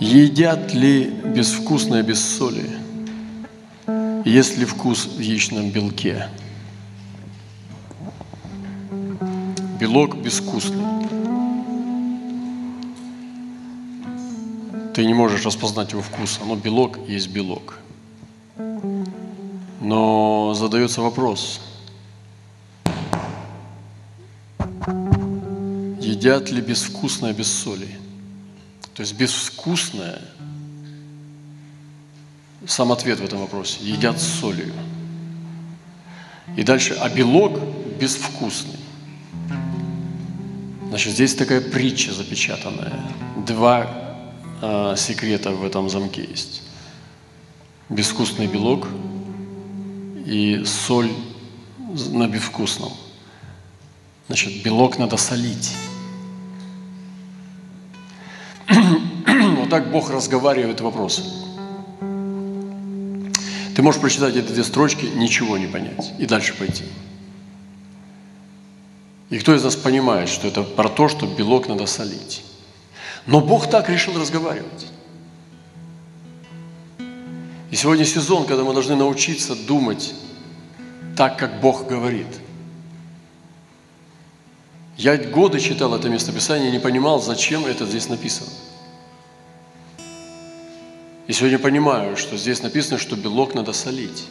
Едят ли безвкусное без соли? Есть ли вкус в яичном белке? Белок безвкусный. Ты не можешь распознать его вкус. Но белок есть белок. Но задается вопрос. Едят ли безвкусное без соли? То есть безвкусное, сам ответ в этом вопросе, едят с солью. И дальше, а белок безвкусный. Значит, здесь такая притча запечатанная. Два э, секрета в этом замке есть. Безвкусный белок и соль на безвкусном. Значит, белок надо солить. Так Бог разговаривает вопросы. Ты можешь прочитать эти две строчки, ничего не понять, и дальше пойти. И кто из нас понимает, что это про то, что белок надо солить? Но Бог так решил разговаривать. И сегодня сезон, когда мы должны научиться думать так, как Бог говорит. Я годы читал это местописание и не понимал, зачем это здесь написано. И сегодня понимаю, что здесь написано, что белок надо солить.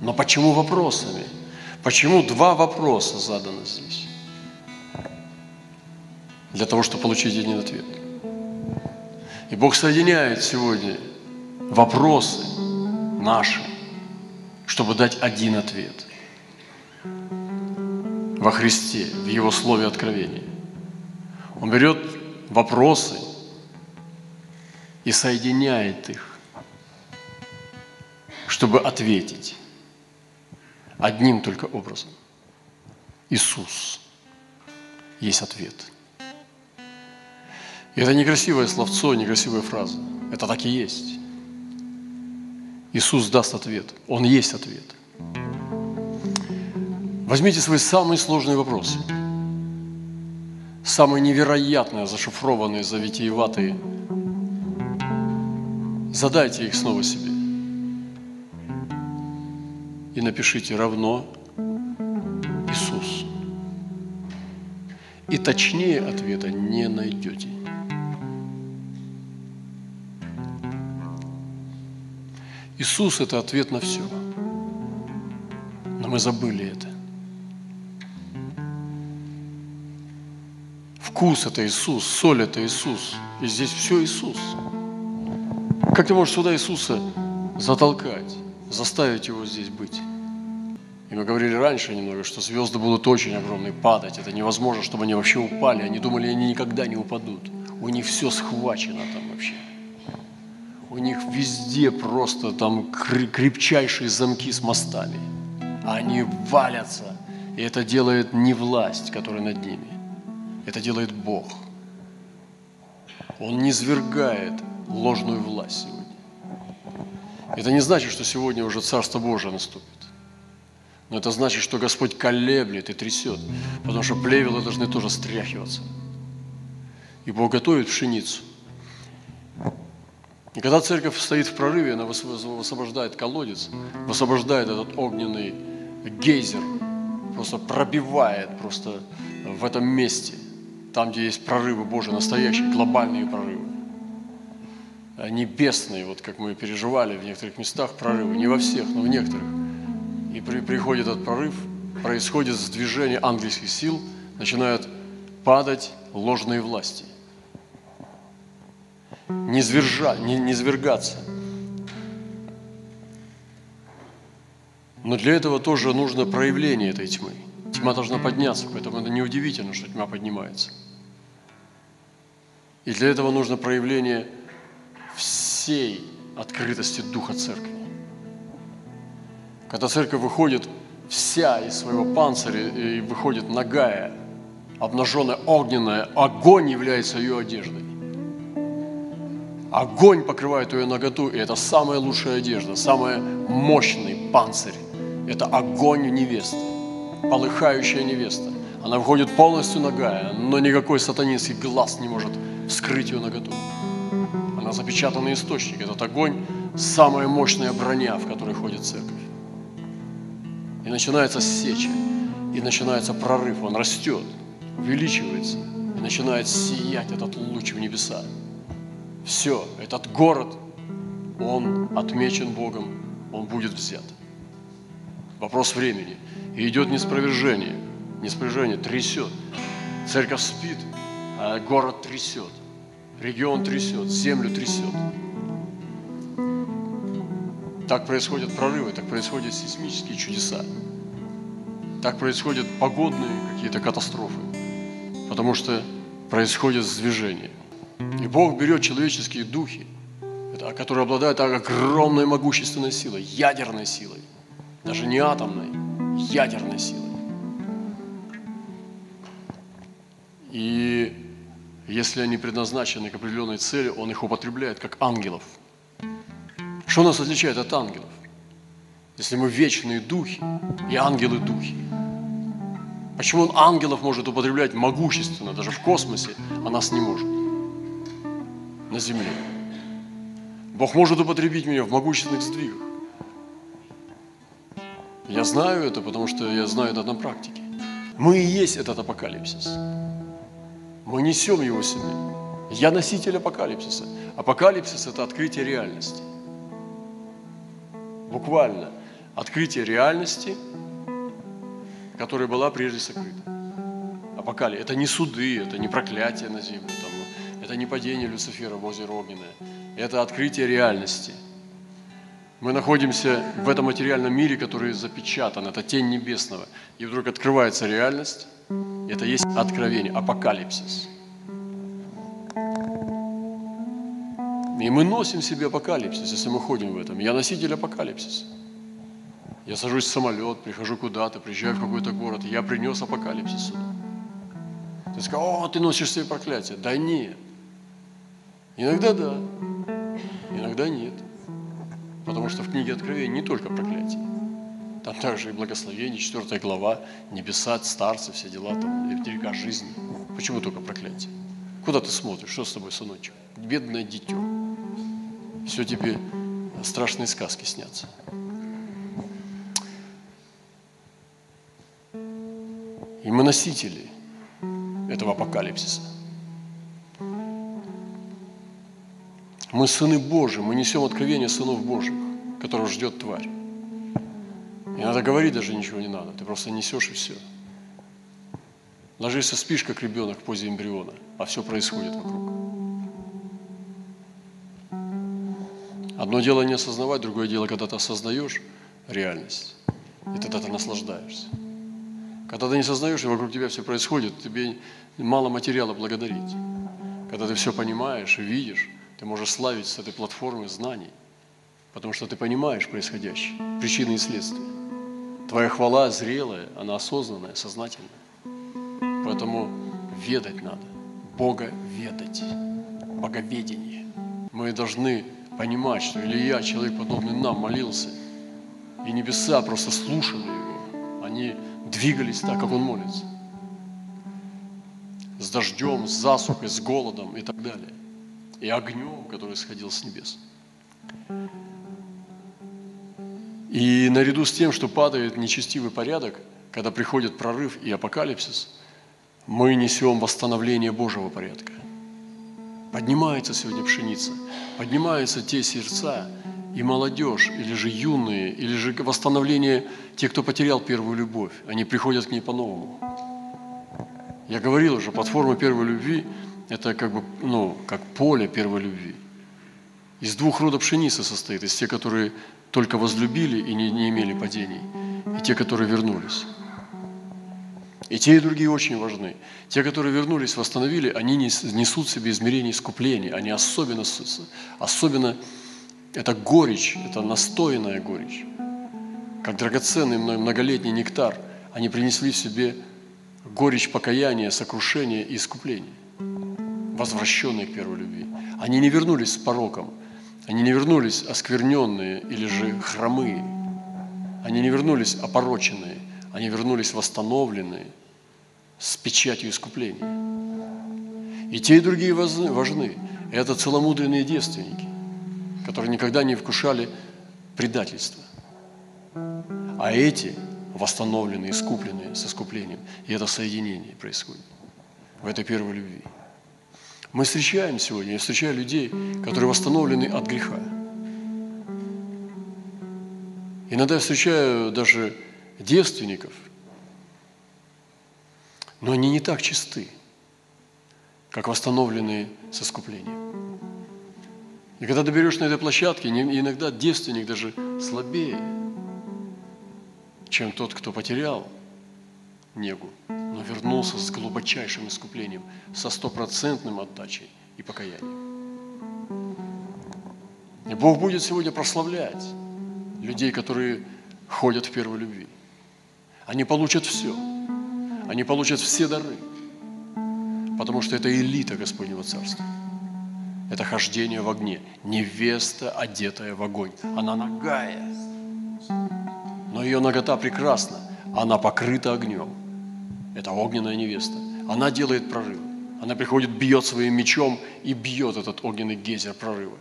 Но почему вопросами? Почему два вопроса заданы здесь? Для того, чтобы получить один ответ. И Бог соединяет сегодня вопросы наши, чтобы дать один ответ во Христе, в Его Слове Откровения. Он берет вопросы и соединяет их чтобы ответить одним только образом. Иисус есть ответ. И это некрасивое словцо, некрасивая фраза. Это так и есть. Иисус даст ответ. Он есть ответ. Возьмите свои самые сложные вопросы, самые невероятные, зашифрованные, завитиеватые. Задайте их снова себе и напишите равно Иисус. И точнее ответа не найдете. Иисус – это ответ на все. Но мы забыли это. Вкус – это Иисус, соль – это Иисус. И здесь все Иисус. Как ты можешь сюда Иисуса затолкать, заставить его здесь быть? Мы говорили раньше немного, что звезды будут очень огромные, падать. Это невозможно, чтобы они вообще упали. Они думали, они никогда не упадут. У них все схвачено там вообще. У них везде просто там крепчайшие замки с мостами. Они валятся. И это делает не власть, которая над ними. Это делает Бог. Он не свергает ложную власть сегодня. Это не значит, что сегодня уже Царство Божие наступит. Но это значит, что Господь колеблет и трясет, потому что плевелы должны тоже стряхиваться. И Бог готовит пшеницу. И когда церковь стоит в прорыве, она высвобождает колодец, высвобождает этот огненный гейзер, просто пробивает просто в этом месте, там, где есть прорывы Божьи, настоящие, глобальные прорывы. Небесные, вот как мы переживали в некоторых местах прорывы, не во всех, но в некоторых и при, приходит этот прорыв, происходит сдвижение ангельских сил, начинают падать ложные власти. Не, звержа, не, не звергаться. Но для этого тоже нужно проявление этой тьмы. Тьма должна подняться, поэтому это неудивительно, что тьма поднимается. И для этого нужно проявление всей открытости Духа Церкви. Когда церковь выходит вся из своего панциря и выходит нагая, обнаженная, огненная, огонь является ее одеждой. Огонь покрывает ее наготу, и это самая лучшая одежда, самый мощный панцирь. Это огонь невесты, полыхающая невеста. Она выходит полностью нагая, но никакой сатанинский глаз не может скрыть ее наготу. Она она запечатанный источник. Этот огонь – самая мощная броня, в которой ходит церковь. И начинается сеча, и начинается прорыв, он растет, увеличивается, и начинает сиять этот луч в небеса. Все, этот город, он отмечен Богом, он будет взят. Вопрос времени. И идет неспровержение. Неспровержение трясет. Церковь спит, а город трясет. Регион трясет, землю трясет. Так происходят прорывы, так происходят сейсмические чудеса. Так происходят погодные какие-то катастрофы. Потому что происходит сдвижение. И Бог берет человеческие духи, которые обладают огромной могущественной силой, ядерной силой, даже не атомной, ядерной силой. И если они предназначены к определенной цели, Он их употребляет как ангелов. Что нас отличает от ангелов? Если мы вечные духи и ангелы-духи. Почему Он ангелов может употреблять могущественно, даже в космосе, а нас не может? На земле. Бог может употребить меня в могущественных сдвигах. Я знаю это, потому что я знаю это на практике. Мы и есть этот апокалипсис. Мы несем его в себе. Я носитель апокалипсиса. Апокалипсис – это открытие реальности. Буквально. Открытие реальности, которая была прежде сокрыта. Апокалипсис – это не суды, это не проклятие на землю, там, это не падение Люцифера в озеро Огненное. Это открытие реальности. Мы находимся в этом материальном мире, который запечатан, это тень небесного. И вдруг открывается реальность, это есть откровение, апокалипсис. И мы носим в себе апокалипсис, если мы ходим в этом. Я носитель апокалипсиса. Я сажусь в самолет, прихожу куда-то, приезжаю в какой-то город, я принес апокалипсис сюда. Ты сказал, о, ты носишь себе проклятие. Да нет. Иногда да, иногда нет. Потому что в книге Откровения не только проклятие. Там также и благословение, 4 глава, небеса, старцы, все дела, там, и река жизни. Почему только проклятие? Куда ты смотришь? Что с тобой, сыночек? Бедное дитё. Все тебе страшные сказки снятся. И мы носители этого апокалипсиса. Мы сыны Божьи, мы несем откровение сынов Божьих, которого ждет тварь. Не надо говорить даже ничего не надо, ты просто несешь и все. Ложишься, спишь, как ребенок в позе эмбриона, а все происходит вокруг. Одно дело не осознавать, другое дело, когда ты осознаешь реальность, и тогда ты наслаждаешься. Когда ты не осознаешь, и вокруг тебя все происходит, тебе мало материала благодарить. Когда ты все понимаешь и видишь, ты можешь славить с этой платформы знаний, потому что ты понимаешь происходящее, причины и следствия. Твоя хвала зрелая, она осознанная, сознательная. Поэтому ведать надо. Бога ведать. Боговедение. Мы должны понимать, что Илья, человек подобный нам, молился. И небеса просто слушали его. Они двигались так, как он молится. С дождем, с засухой, с голодом и так далее. И огнем, который сходил с небес. И наряду с тем, что падает нечестивый порядок, когда приходит прорыв и апокалипсис, мы несем восстановление Божьего порядка. Поднимается сегодня пшеница, поднимаются те сердца, и молодежь, или же юные, или же восстановление тех, кто потерял первую любовь. Они приходят к ней по-новому. Я говорил уже, платформа первой любви – это как бы, ну, как поле первой любви. Из двух родов пшеницы состоит, из тех, которые только возлюбили и не, не имели падений, и те, которые вернулись. И те, и другие очень важны. Те, которые вернулись, восстановили, они несут в себе измерение искупления. Они особенно, особенно это горечь, это настоянная горечь. Как драгоценный многолетний нектар, они принесли в себе горечь покаяния, сокрушения и искупления, возвращенные к первой любви. Они не вернулись с пороком, они не вернулись оскверненные или же хромые. Они не вернулись опороченные. Они вернулись восстановленные с печатью искупления. И те, и другие важны. Это целомудренные девственники, которые никогда не вкушали предательства. А эти восстановленные, искупленные с искуплением. И это соединение происходит в этой первой любви. Мы встречаем сегодня, я встречаю людей, которые восстановлены от греха. Иногда я встречаю даже девственников, но они не так чисты, как восстановленные с искуплением. И когда ты берешь на этой площадке, иногда девственник даже слабее, чем тот, кто потерял негу, но вернулся с глубочайшим искуплением, со стопроцентным отдачей и покаянием. И Бог будет сегодня прославлять людей, которые ходят в первой любви. Они получат все. Они получат все дары. Потому что это элита Господнего Царства. Это хождение в огне. Невеста, одетая в огонь. Она нагая. Но ее нагота прекрасна. Она покрыта огнем. Это огненная невеста. Она делает прорывы. Она приходит, бьет своим мечом и бьет этот огненный гейзер прорыва.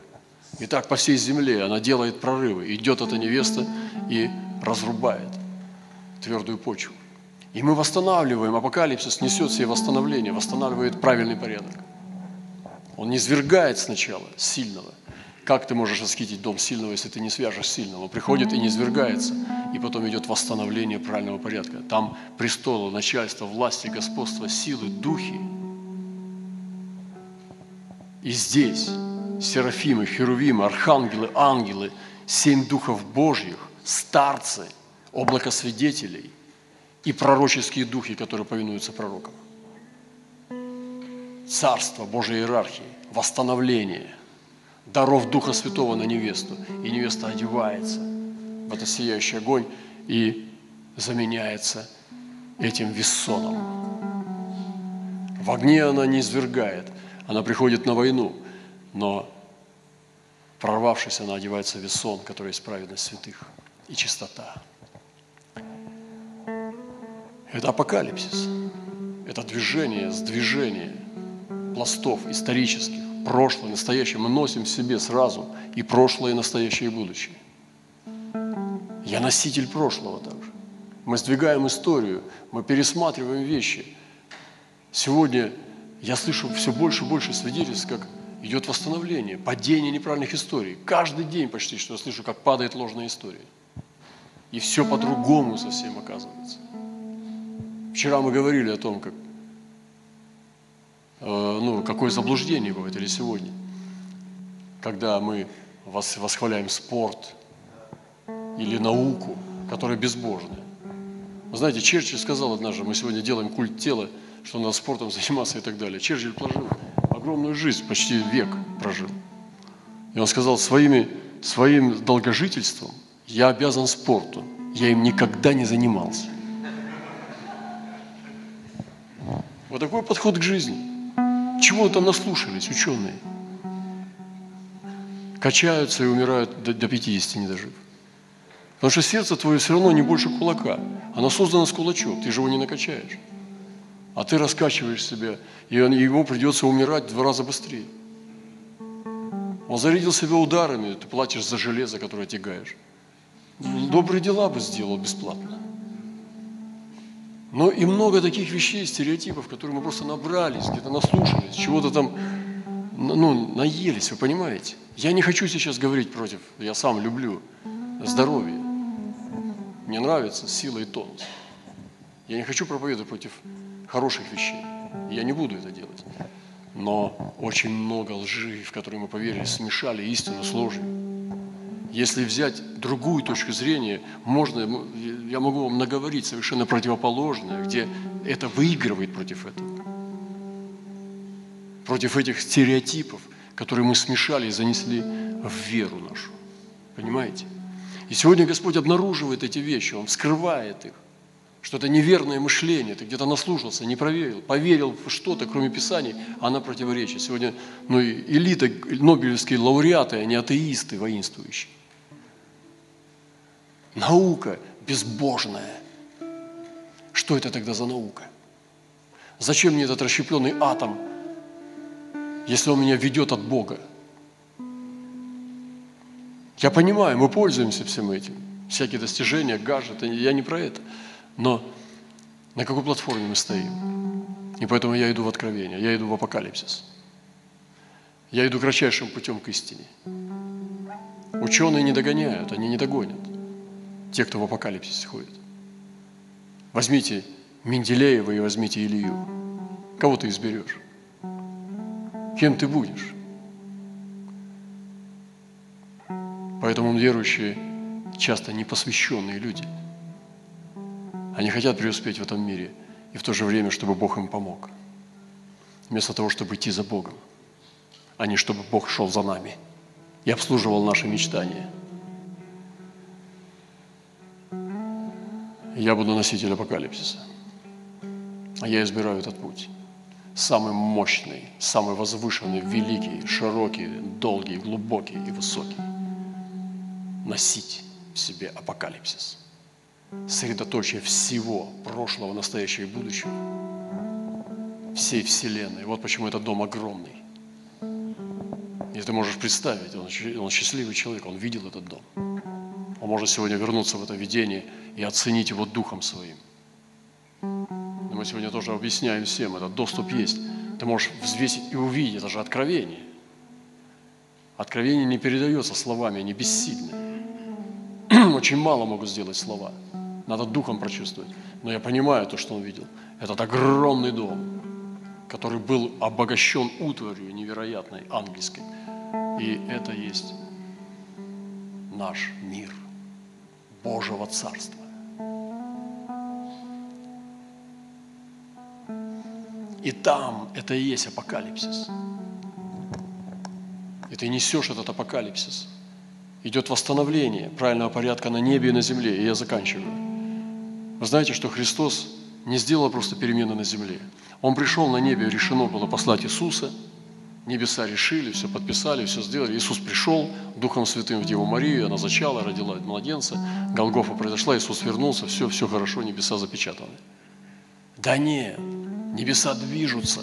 И так по всей земле она делает прорывы. Идет эта невеста и разрубает твердую почву. И мы восстанавливаем. Апокалипсис несет себе восстановление, восстанавливает правильный порядок. Он не свергает сначала сильного. Как ты можешь восхитить дом сильного, если ты не свяжешь сильного? Приходит и не свергается. И потом идет восстановление правильного порядка. Там престолы, начальство, власти, господство, силы, духи. И здесь серафимы, херувимы, архангелы, ангелы, семь духов Божьих, старцы, облако свидетелей и пророческие духи, которые повинуются пророкам. Царство Божьей иерархии, восстановление даров Духа Святого на невесту. И невеста одевается в этот сияющий огонь и заменяется этим вессоном. В огне она не извергает, она приходит на войну – но прорвавшись, она одевается в весон, который есть праведность святых и чистота. Это апокалипсис. Это движение, сдвижение пластов исторических, прошлое, настоящее. Мы носим в себе сразу и прошлое, и настоящее, и будущее. Я носитель прошлого также. Мы сдвигаем историю, мы пересматриваем вещи. Сегодня я слышу все больше и больше свидетельств, как идет восстановление, падение неправильных историй. Каждый день почти что я слышу, как падает ложная история. И все по-другому совсем оказывается. Вчера мы говорили о том, как, э, ну, какое заблуждение бывает, или сегодня, когда мы восхваляем спорт или науку, которая безбожная. Вы знаете, Черчилль сказал однажды, мы сегодня делаем культ тела, что надо спортом заниматься и так далее. Черчилль положил огромную жизнь, почти век прожил. И он сказал, своими, своим долгожительством я обязан спорту. Я им никогда не занимался. Вот такой подход к жизни. Чего там наслушались ученые? Качаются и умирают до, до 50, не дожив. Потому что сердце твое все равно не больше кулака. Оно создано с кулачок, ты же его не накачаешь а ты раскачиваешь себя, и ему придется умирать в два раза быстрее. Он зарядил себя ударами, ты платишь за железо, которое тягаешь. Добрые дела бы сделал бесплатно. Но и много таких вещей, стереотипов, которые мы просто набрались, где-то наслушались, чего-то там ну, наелись, вы понимаете? Я не хочу сейчас говорить против, я сам люблю здоровье. Мне нравится сила и тонус. Я не хочу проповедовать против хороших вещей. Я не буду это делать. Но очень много лжи, в которые мы поверили, смешали истину с ложью. Если взять другую точку зрения, можно, я могу вам наговорить совершенно противоположное, где это выигрывает против этого. Против этих стереотипов, которые мы смешали и занесли в веру нашу. Понимаете? И сегодня Господь обнаруживает эти вещи, Он скрывает их что это неверное мышление, ты где-то наслушался, не проверил, поверил в что-то, кроме Писаний, а она противоречит. Сегодня ну, элита, нобелевские лауреаты, они атеисты воинствующие. Наука безбожная. Что это тогда за наука? Зачем мне этот расщепленный атом если Он меня ведет от Бога. Я понимаю, мы пользуемся всем этим. Всякие достижения, гаджеты, я не про это. Но на какой платформе мы стоим? И поэтому я иду в откровение, я иду в апокалипсис. Я иду кратчайшим путем к истине. Ученые не догоняют, они не догонят. Те, кто в апокалипсис ходит. Возьмите Менделеева и возьмите Илью. Кого ты изберешь? Кем ты будешь? Поэтому верующие часто непосвященные люди. Они хотят преуспеть в этом мире и в то же время, чтобы Бог им помог. Вместо того, чтобы идти за Богом, а не чтобы Бог шел за нами и обслуживал наши мечтания. Я буду носитель апокалипсиса. А я избираю этот путь. Самый мощный, самый возвышенный, великий, широкий, долгий, глубокий и высокий. Носить в себе апокалипсис. Средоточие всего прошлого, настоящего и будущего. Всей Вселенной. Вот почему этот дом огромный. И ты можешь представить, он, он счастливый человек, он видел этот дом. Он может сегодня вернуться в это видение и оценить его духом своим. Но мы сегодня тоже объясняем всем, этот доступ есть. Ты можешь взвесить и увидеть, это же откровение. Откровение не передается словами, они бессильны. Очень мало могут сделать слова. Надо духом прочувствовать. Но я понимаю то, что он видел. Этот огромный дом, который был обогащен утварью невероятной, ангельской. И это есть наш мир Божьего Царства. И там это и есть апокалипсис. И ты несешь этот апокалипсис. Идет восстановление правильного порядка на небе и на земле. И я заканчиваю. Вы знаете, что Христос не сделал просто перемены на земле. Он пришел на небе, решено было послать Иисуса. Небеса решили, все подписали, все сделали. Иисус пришел Духом Святым в Деву Марию, она зачала, родила младенца. Голгофа произошла, Иисус вернулся, все, все хорошо, небеса запечатаны. Да нет, Небеса движутся.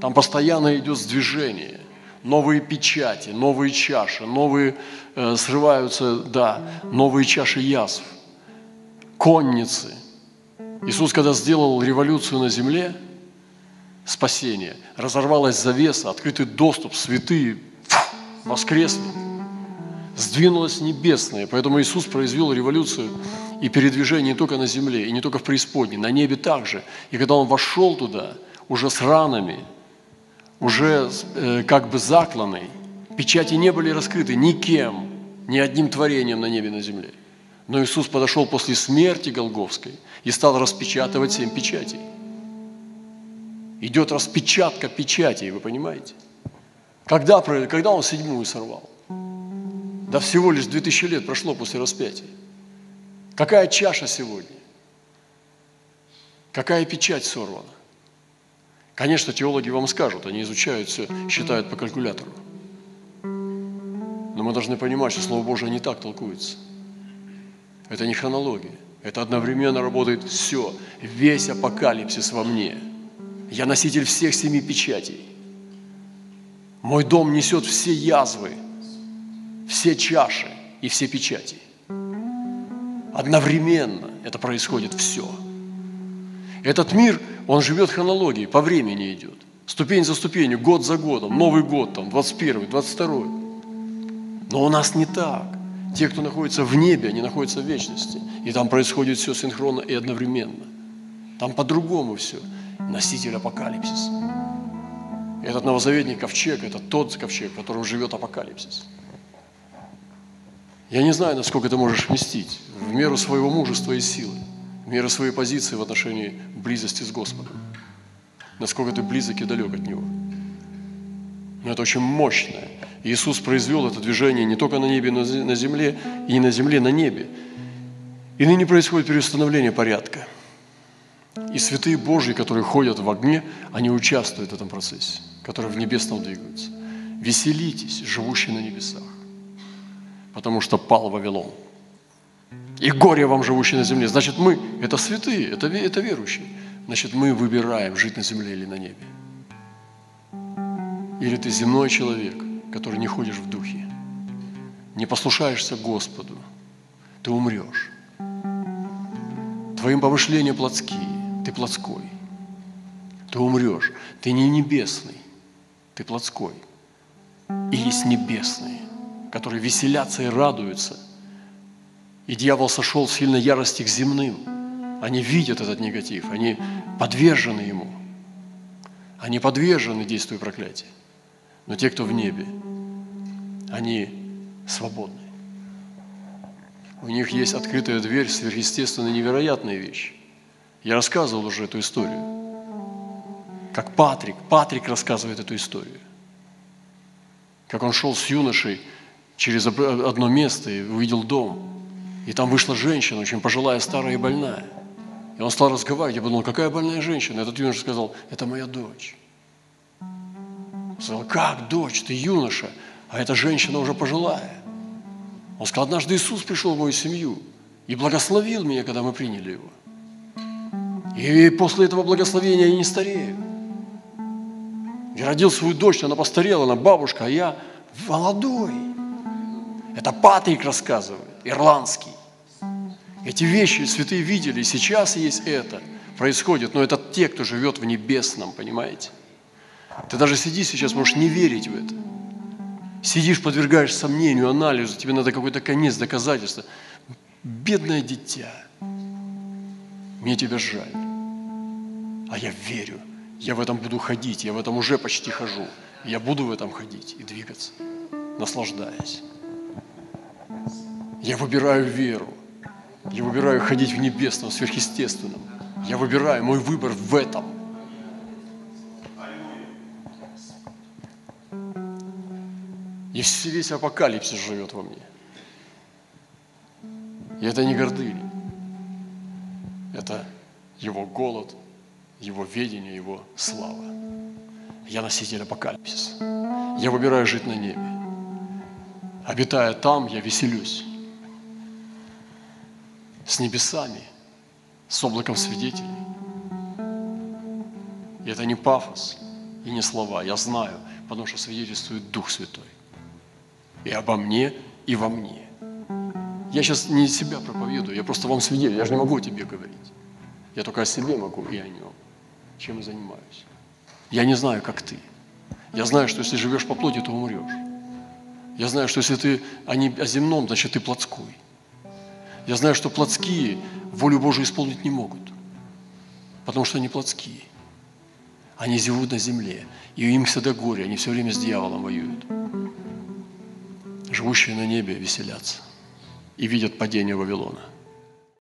Там постоянно идет сдвижение. Новые печати, новые чаши, новые э, срываются, да, новые чаши язв, конницы. Иисус, когда сделал революцию на земле, спасение, разорвалась завеса, открытый доступ, святые воскресли, сдвинулась небесная. Поэтому Иисус произвел революцию и передвижение не только на земле, и не только в преисподней, на небе также. И когда он вошел туда, уже с ранами, уже э, как бы закланный, печати не были раскрыты никем, ни одним творением на небе на земле. Но Иисус подошел после смерти Голговской и стал распечатывать семь печатей. Идет распечатка печатей, вы понимаете? Когда, когда он седьмую сорвал? Да всего лишь 2000 лет прошло после распятия. Какая чаша сегодня? Какая печать сорвана? Конечно, теологи вам скажут, они изучают все, считают по калькулятору. Но мы должны понимать, что Слово Божие не так толкуется. Это не хронология. Это одновременно работает все, весь апокалипсис во мне. Я носитель всех семи печатей. Мой дом несет все язвы, все чаши и все печати. Одновременно это происходит все. Этот мир, он живет хронологией, по времени идет. Ступень за ступенью, год за годом, Новый год, там, 21 22 Но у нас не так. Те, кто находится в небе, они находятся в вечности. И там происходит все синхронно и одновременно. Там по-другому все. Носитель апокалипсиса. Этот новозаветный ковчег – это тот ковчег, в котором живет апокалипсис. Я не знаю, насколько ты можешь вместить в меру своего мужества и силы, в меру своей позиции в отношении близости с Господом. Насколько ты близок и далек от Него. Но это очень мощное. Иисус произвел это движение не только на небе, но и на земле, и не на земле, на небе. И ныне происходит переустановление порядка. И святые Божьи, которые ходят в огне, они участвуют в этом процессе, которые в небесном двигаются. Веселитесь, живущие на небесах потому что пал Вавилон. И горе вам, живущие на земле. Значит, мы – это святые, это, это верующие. Значит, мы выбираем, жить на земле или на небе. Или ты земной человек, который не ходишь в духе, не послушаешься Господу, ты умрешь. Твоим помышления плотские, ты плотской. Ты умрешь. Ты не небесный, ты плотской. И есть небесные, которые веселятся и радуются. И дьявол сошел в сильной ярости к земным. Они видят этот негатив, они подвержены ему. Они подвержены действию проклятия. Но те, кто в небе, они свободны. У них есть открытая дверь, сверхъестественно невероятные вещи. Я рассказывал уже эту историю. Как Патрик, Патрик рассказывает эту историю. Как он шел с юношей через одно место и увидел дом. И там вышла женщина, очень пожилая, старая и больная. И он стал разговаривать. Я подумал, какая больная женщина? Этот юноша сказал, это моя дочь. Сказал, как дочь? Ты юноша, а эта женщина уже пожилая. Он сказал, однажды Иисус пришел в мою семью и благословил меня, когда мы приняли его. И после этого благословения я не старею. Я родил свою дочь, она постарела, она бабушка, а я молодой. Это Патрик рассказывает, ирландский. Эти вещи святые видели, и сейчас есть это, происходит, но это те, кто живет в небесном, понимаете? Ты даже сиди сейчас, можешь не верить в это. Сидишь, подвергаешь сомнению, анализу, тебе надо какой-то конец, доказательства. Бедное дитя, мне тебя жаль. А я верю, я в этом буду ходить, я в этом уже почти хожу. Я буду в этом ходить и двигаться, наслаждаясь. Я выбираю веру. Я выбираю ходить в небесном, сверхъестественном. Я выбираю, мой выбор в этом – И весь апокалипсис живет во мне. И это не гордыня. Это его голод, его ведение, его слава. Я носитель апокалипсиса. Я выбираю жить на небе. Обитая там, я веселюсь. С небесами, с облаком свидетелей. И это не пафос и не слова. Я знаю, потому что свидетельствует Дух Святой и обо мне, и во мне. Я сейчас не себя проповедую, я просто вам свидетель, я же не могу о тебе говорить. Я только о себе могу и о нем, чем я занимаюсь. Я не знаю, как ты. Я знаю, что если живешь по плоти, то умрешь. Я знаю, что если ты о, не, о земном, значит ты плотской. Я знаю, что плотские волю Божию исполнить не могут, потому что они плотские. Они живут на земле, и им всегда горе, они все время с дьяволом воюют живущие на небе веселятся и видят падение Вавилона.